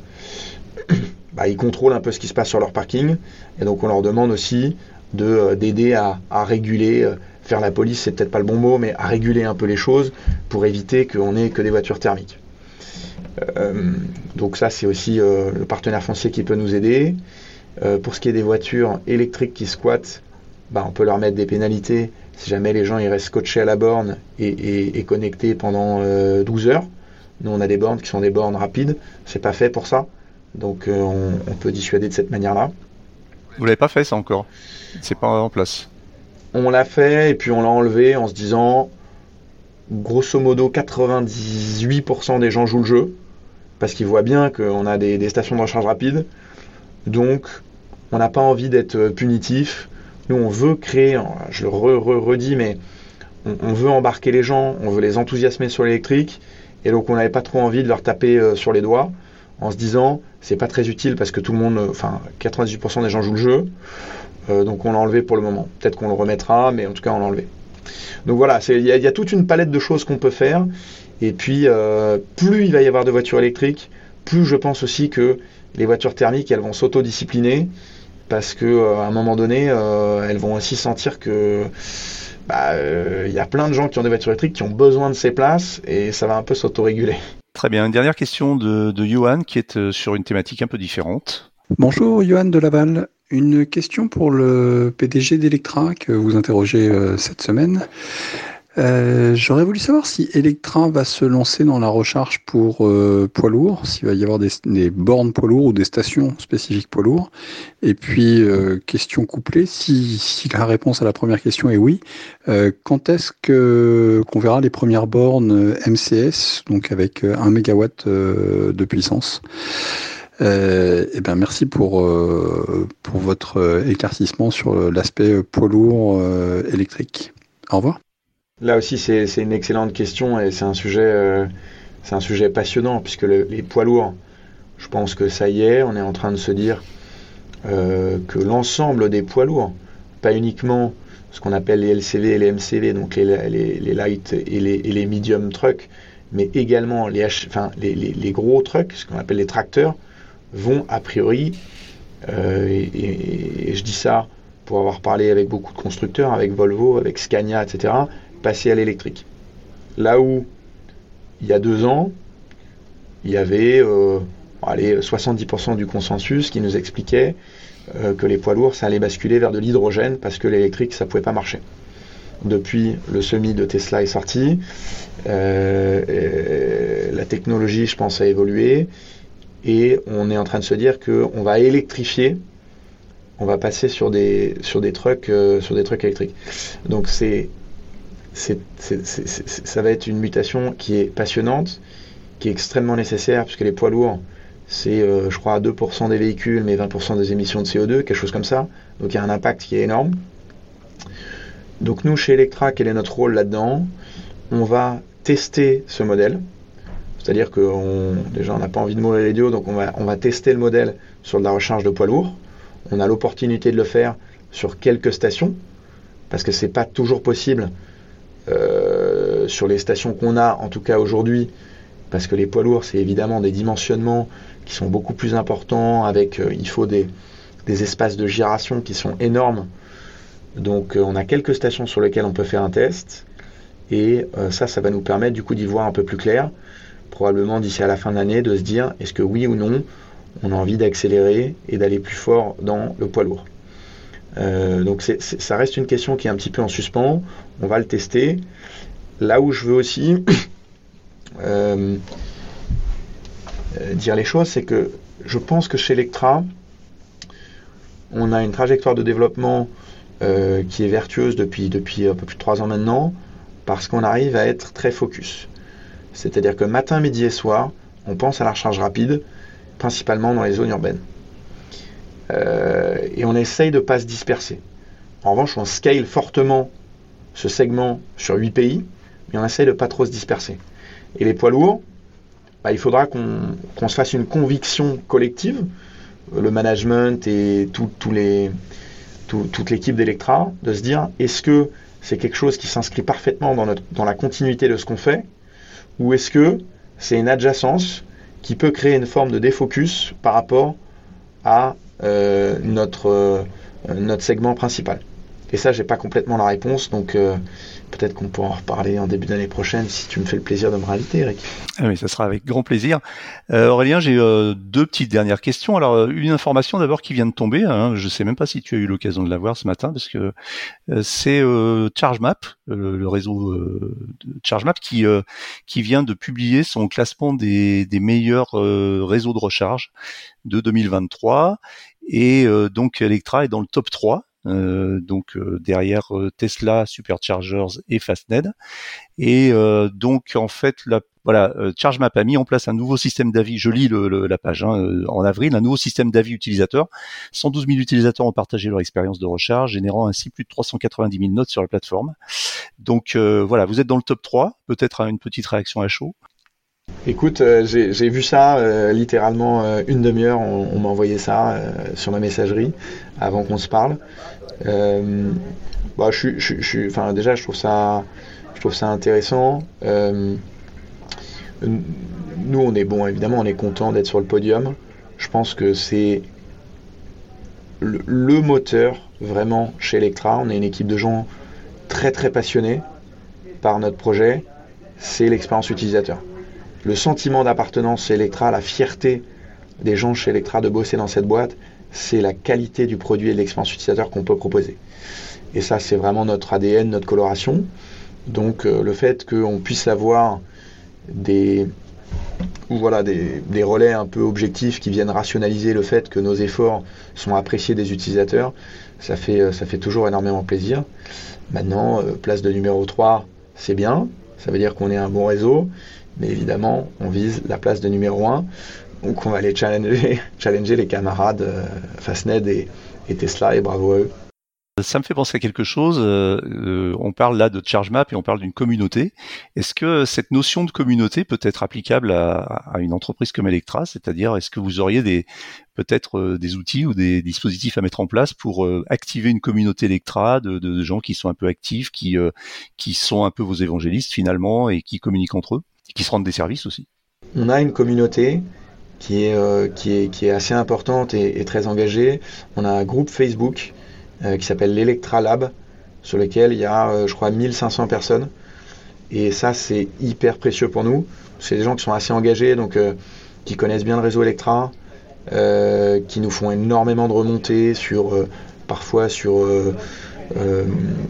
Speaker 3: bah, ils contrôlent un peu ce qui se passe sur leur parking. Et donc on leur demande aussi euh, d'aider à, réguler. faire la police, c'est peut-être pas le bon mot, mais à réguler un peu les choses pour éviter qu'on ait que des voitures thermiques. donc ça, c'est aussi le partenaire foncier qui peut nous aider. Euh, pour ce qui est des voitures électriques qui squattent, bah, on peut leur mettre des pénalités si jamais les gens ils restent scotchés à la borne et, connectés pendant 12 euh, heures. Nous, on a des bornes qui sont des bornes rapides. C'est pas fait pour ça. Donc, euh, on, peut dissuader de cette manière-là.
Speaker 2: Vous l'avez pas fait, ça encore? C'est pas en place
Speaker 3: On l'a fait et puis on l'a enlevé en se disant, grosso modo, 98% des gens jouent le jeu parce qu'ils voient bien qu'on a des, des stations de recharge rapide. Donc, on n'a pas envie d'être punitif. Nous, on veut créer, je le redis, mais on, veut embarquer les gens, on veut les enthousiasmer sur l'électrique. Et donc, on n'avait pas trop envie de leur taper euh, sur les doigts en se disant, c'est pas très utile parce que tout le monde, euh, enfin, 98% des gens jouent le jeu. donc, on l'a enlevé pour le moment. Peut-être qu'on le remettra, mais en tout cas, on l'a enlevé. Donc voilà, il y, a toute une palette de choses qu'on peut faire. Et puis, plus il va y avoir de voitures électriques, plus je pense aussi que les voitures thermiques, elles vont s'autodiscipliner parce que euh, à un moment donné, euh, elles vont aussi sentir que bah, euh, il y a plein de gens qui ont des voitures électriques qui ont besoin de ces places et ça va un peu s'autoréguler.
Speaker 2: Très bien. Une dernière question de, Johan qui est sur une thématique un peu différente.
Speaker 7: Bonjour Johan de Laval. Une question pour le PDG d'Electra que vous interrogez cette semaine. Euh, j'aurais voulu savoir si Electra va se lancer dans la recharge pour euh, poids lourds, s'il va y avoir des, bornes poids lourds ou des stations spécifiques poids lourds. Et puis, euh, question couplée, si, la réponse à la première question est oui, quand est-ce qu'on verra les premières bornes MCS, donc avec 1 MW de puissance? Euh, eh ben merci pour, pour votre éclaircissement sur l'aspect poids lourd électrique. Au revoir.
Speaker 3: Là aussi, c'est une excellente question et c'est un sujet, euh, passionnant puisque les poids lourds, je pense que ça y est, on est en train de se dire euh, que l'ensemble des poids lourds, pas uniquement ce qu'on appelle les LCV et les MCV, donc les, light et les, medium trucks, mais également les, gros trucks, ce qu'on appelle les tracteurs, vont a priori, euh, et, je dis ça pour avoir parlé avec beaucoup de constructeurs, avec Volvo, avec Scania, etc., passer à l'électrique. Là où, il y a deux ans, il y avait euh, allez, 70% du consensus qui nous expliquait euh, que les poids lourds, ça allait basculer vers de l'hydrogène parce que l'électrique, ça ne pouvait pas marcher. Depuis, le semi de Tesla est sorti. Euh, la technologie, je pense, a évolué. Et on est en train de se dire qu'on va électrifier on va passer sur des sur des trucks sur des trucks électriques. Donc c'est ça va être une mutation qui est passionnante, qui est extrêmement nécessaire puisque les poids lourds c'est euh, je crois 2% des véhicules mais 20% des émissions de CO2, quelque chose comme ça. Donc il y a un impact qui est énorme. Donc nous chez Electra, quel est notre rôle là-dedans? On va tester ce modèle. C'est-à-dire que déjà on n'a pas envie de mourir les donc on va, on va tester le modèle sur de la recharge de poids lourds on a l'opportunité de le faire sur quelques stations, parce que ce n'est pas toujours possible euh, sur les stations qu'on a, en tout cas aujourd'hui, parce que les poids lourds, c'est évidemment des dimensionnements qui sont beaucoup plus importants, avec euh, il faut des, espaces de giration qui sont énormes. Donc euh, on a quelques stations sur lesquelles on peut faire un test, et ça, ça va nous permettre du coup d'y voir un peu plus clair, probablement d'ici à la fin de l'année, de se dire est-ce que oui ou non on a envie d'accélérer et d'aller plus fort dans le poids lourd. Euh, donc ça reste une question qui est un petit peu en suspens. On va le tester. Là où je veux aussi euh, euh, dire les choses, c'est que je pense que chez Electra, on a une trajectoire de développement qui est vertueuse depuis, depuis un peu plus de trois ans maintenant, parce qu'on arrive à être très focus. C'est-à-dire que matin, midi et soir, on pense à la recharge rapide, principalement dans les zones urbaines. Euh, et on essaye de ne pas se disperser. En revanche, on scale fortement ce segment sur 8 pays, mais on essaye de ne pas trop se disperser. Et les poids lourds, bah, il faudra qu'on se fasse une conviction collective, le management et tout, les, toute l'équipe d'Electra, de se dire est-ce que c'est quelque chose qui s'inscrit parfaitement dans, notre, dans la continuité de ce qu'on fait, ou est-ce que c'est une adjacence qui peut créer une forme de défocus par rapport à notre, euh, notre segment principal. Et ça, j'ai pas complètement la réponse, donc euh, peut-être qu'on pourra en reparler en début d'année prochaine si tu me fais le plaisir de me réinviter, Eric.
Speaker 2: Ah oui, ça sera avec grand plaisir. Euh, Aurélien, j'ai euh, deux petites dernières questions. Alors, euh, une information d'abord qui vient de tomber. Hein, je sais même pas si tu as eu l'occasion de la voir ce matin, parce que c'est ChargeMap, le réseau ChargeMap, qui qui vient de publier son classement des, des meilleurs réseaux de recharge de 2023. Et donc Electra est dans le top 3 euh, donc euh, derrière euh, Tesla, Superchargers et Fastned. Et donc en fait, la, voilà, ChargeMap a mis en place un nouveau système d'avis. Je lis la page hein, en avril, un nouveau système d'avis utilisateur. 112 000 utilisateurs ont partagé leur expérience de recharge, générant ainsi plus de 390 000 notes sur la plateforme. Donc voilà, vous êtes dans le top 3, peut-être une petite réaction à chaud.
Speaker 3: Écoute, j'ai vu ça littéralement une demi-heure, on, m'a envoyé ça sur ma messagerie avant qu'on se parle. Euh, bah, je, déjà, je trouve ça, je trouve ça intéressant. Euh, nous, on est bon, évidemment, on est content d'être sur le podium. Je pense que c'est le, le, moteur vraiment chez Electra. On est une équipe de gens très très passionnés par notre projet. C'est l'expérience utilisateur. Le sentiment d'appartenance chez Electra, la fierté des gens chez Electra de bosser dans cette boîte, c'est la qualité du produit et de l'expérience utilisateur qu'on peut proposer. Et ça, c'est vraiment notre ADN, notre coloration. Donc euh, le fait qu'on puisse avoir des, voilà, des, relais un peu objectifs qui viennent rationaliser le fait que nos efforts sont appréciés des utilisateurs, ça fait, euh, toujours énormément plaisir. Maintenant, euh, place de numéro 3, c'est bien, ça veut dire qu'on est un bon réseau, mais évidemment, on vise la place de numéro 1. Donc on va aller challenger, challenger les camarades euh, Fastned et, Tesla et bravo à eux.
Speaker 2: Ça me fait penser à quelque chose. Euh, euh, on parle là de ChargeMap et on parle d'une communauté. Est-ce que cette notion de communauté peut être applicable à, une entreprise comme Electra? C'est-à-dire, est-ce que vous auriez des peut-être des outils ou des dispositifs à mettre en place pour activer une communauté Electra de, de, gens qui sont un peu actifs, qui qui sont un peu vos évangélistes finalement et qui communiquent entre eux qui se rendent des services aussi?
Speaker 3: On a une communauté qui est, euh, qui est, qui est assez importante et, très engagée. On a un groupe Facebook euh, qui s'appelle l'Electra Lab, sur lequel il y a, euh, je crois, 1500 personnes. Et ça, c'est hyper précieux pour nous. C'est des gens qui sont assez engagés, donc qui connaissent bien le réseau Electra, qui nous font énormément de remontées sur, parfois sur euh,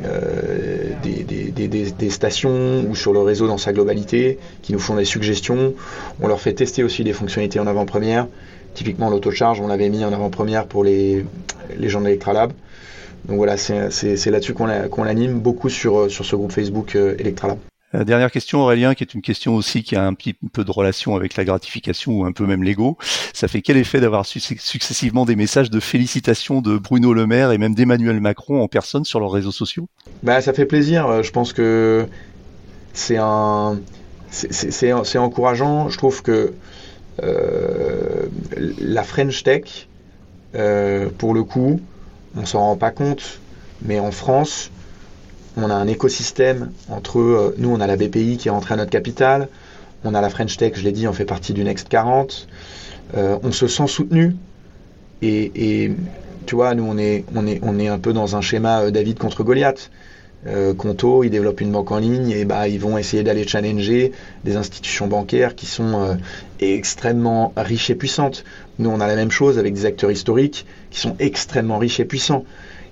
Speaker 3: euh, des, stations ou sur le réseau dans sa globalité, qui nous font des suggestions. On leur fait tester aussi des fonctionnalités en avant-première. Typiquement, l'autocharge, on l'avait mis en avant-première pour les, les gens d'Electralab. Donc voilà, c'est là-dessus qu'on l'anime beaucoup sur, sur ce groupe Facebook euh, Electralab.
Speaker 2: Euh, dernière question Aurélien, qui est une question aussi qui a un petit peu de relation avec la gratification ou un peu même l'ego. Ça fait quel effet d'avoir successivement des messages de félicitations de Bruno Le Maire et même d'Emmanuel Macron en personne sur leurs réseaux sociaux?
Speaker 3: Bah ça fait plaisir. Euh, je pense que c'est un c'est encourageant. Je trouve que euh, la French Tech, pour le coup, on s'en rend pas compte, mais en France, on a un écosystème entre euh, nous, on a la BPI qui est rentrée à notre capitale, on a la French Tech, je l'ai dit, on fait partie du Next 40. Euh, on se sent soutenu et, tu vois, nous on est un peu dans un schéma euh, David contre Goliath. Conto, ils développent une banque en ligne et bah ils vont essayer d'aller challenger des institutions bancaires qui sont extrêmement riches et puissantes. Nous on a la même chose avec des acteurs historiques qui sont extrêmement riches et puissants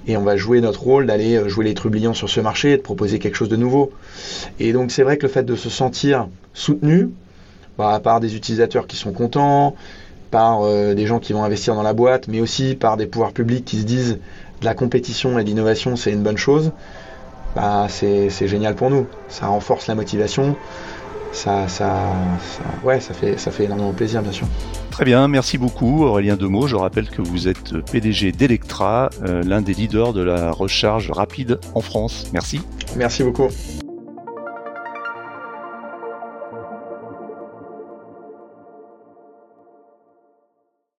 Speaker 3: et on va jouer notre rôle d'aller euh, jouer les trublions sur ce marché, de proposer quelque chose de nouveau. Et donc c'est vrai que le fait de se sentir soutenu bah, par des utilisateurs qui sont contents, par euh, des gens qui vont investir dans la boîte, mais aussi par des pouvoirs publics qui se disent de la compétition et de l'innovation c'est une bonne chose, bah, c'est génial pour nous. Ça renforce la motivation, ça, ça, ouais, ça fait, ça fait énormément plaisir, bien sûr.
Speaker 2: Très bien, merci beaucoup Aurélien Demeaux. Je rappelle que vous êtes PDG d'Electra, euh, l'un des leaders de la recharge rapide en France. Merci.
Speaker 3: Merci beaucoup.